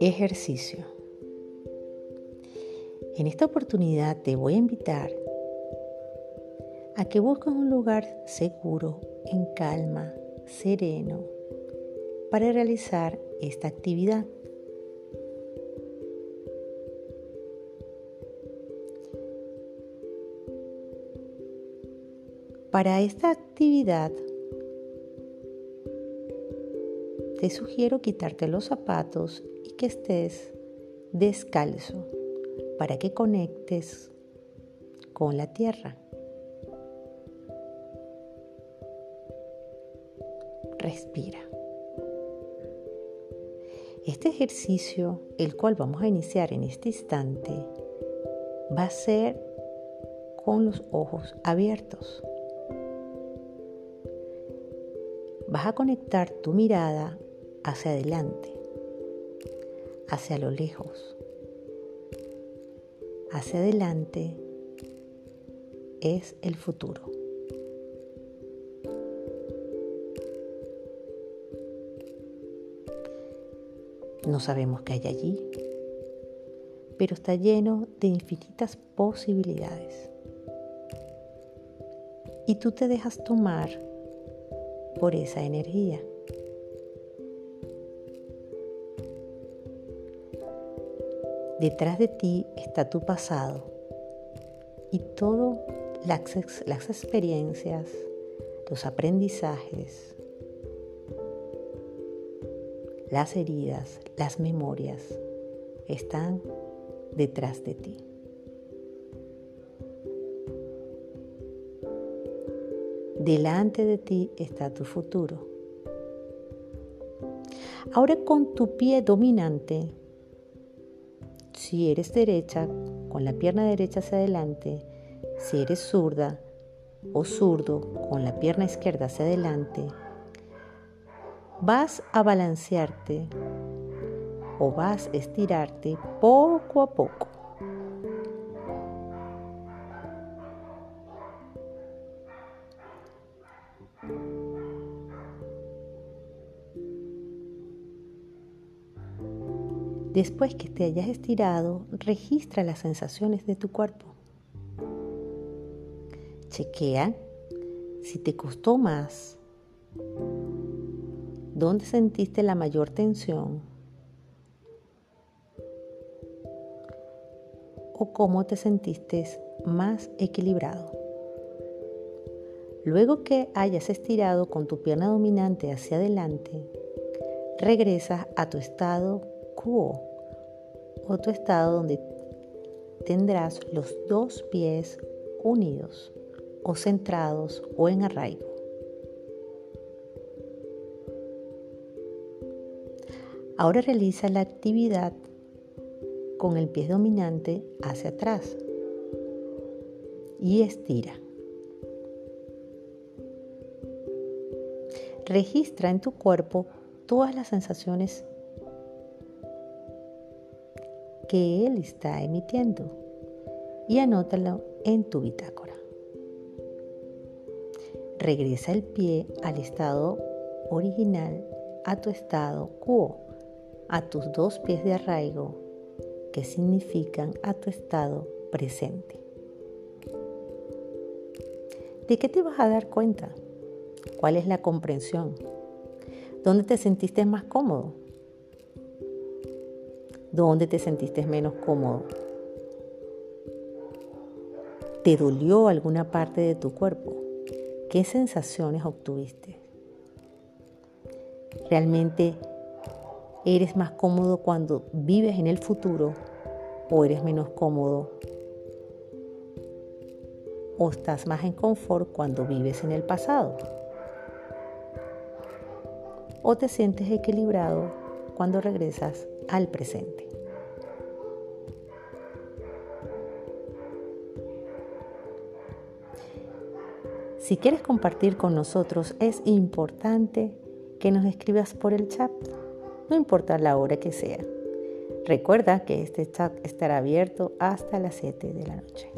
Ejercicio. En esta oportunidad te voy a invitar a que busques un lugar seguro, en calma, sereno, para realizar esta actividad. Para esta actividad te sugiero quitarte los zapatos y que estés descalzo para que conectes con la tierra. Respira. Este ejercicio, el cual vamos a iniciar en este instante, va a ser con los ojos abiertos. Vas a conectar tu mirada hacia adelante, hacia lo lejos. Hacia adelante es el futuro. No sabemos qué hay allí, pero está lleno de infinitas posibilidades. Y tú te dejas tomar por esa energía. Detrás de ti está tu pasado y todas las, experiencias, los aprendizajes, las heridas, las memorias están detrás de ti. Delante de ti está tu futuro. Ahora con tu pie dominante si eres derecha, con la pierna derecha hacia adelante, si eres zurda o zurdo, con la pierna izquierda hacia adelante, vas a balancearte o vas a estirarte poco a poco. Después que te hayas estirado, registra las sensaciones de tu cuerpo. Chequea si te costó más, dónde sentiste la mayor tensión o cómo te sentiste más equilibrado. Luego que hayas estirado con tu pierna dominante hacia adelante, regresas a tu estado otro estado donde tendrás los dos pies unidos o centrados o en arraigo. Ahora realiza la actividad con el pie dominante hacia atrás y estira. Registra en tu cuerpo todas las sensaciones que él está emitiendo y anótalo en tu bitácora. Regresa el pie al estado original, a tu estado quo, a tus dos pies de arraigo que significan a tu estado presente. ¿De qué te vas a dar cuenta? ¿Cuál es la comprensión? ¿Dónde te sentiste más cómodo? ¿Dónde te sentiste menos cómodo? ¿Te dolió alguna parte de tu cuerpo? ¿Qué sensaciones obtuviste? ¿Realmente eres más cómodo cuando vives en el futuro o eres menos cómodo? ¿O estás más en confort cuando vives en el pasado? ¿O te sientes equilibrado cuando regresas al presente. Si quieres compartir con nosotros, es importante que nos escribas por el chat, no importa la hora que sea. Recuerda que este chat estará abierto hasta las 7 de la noche.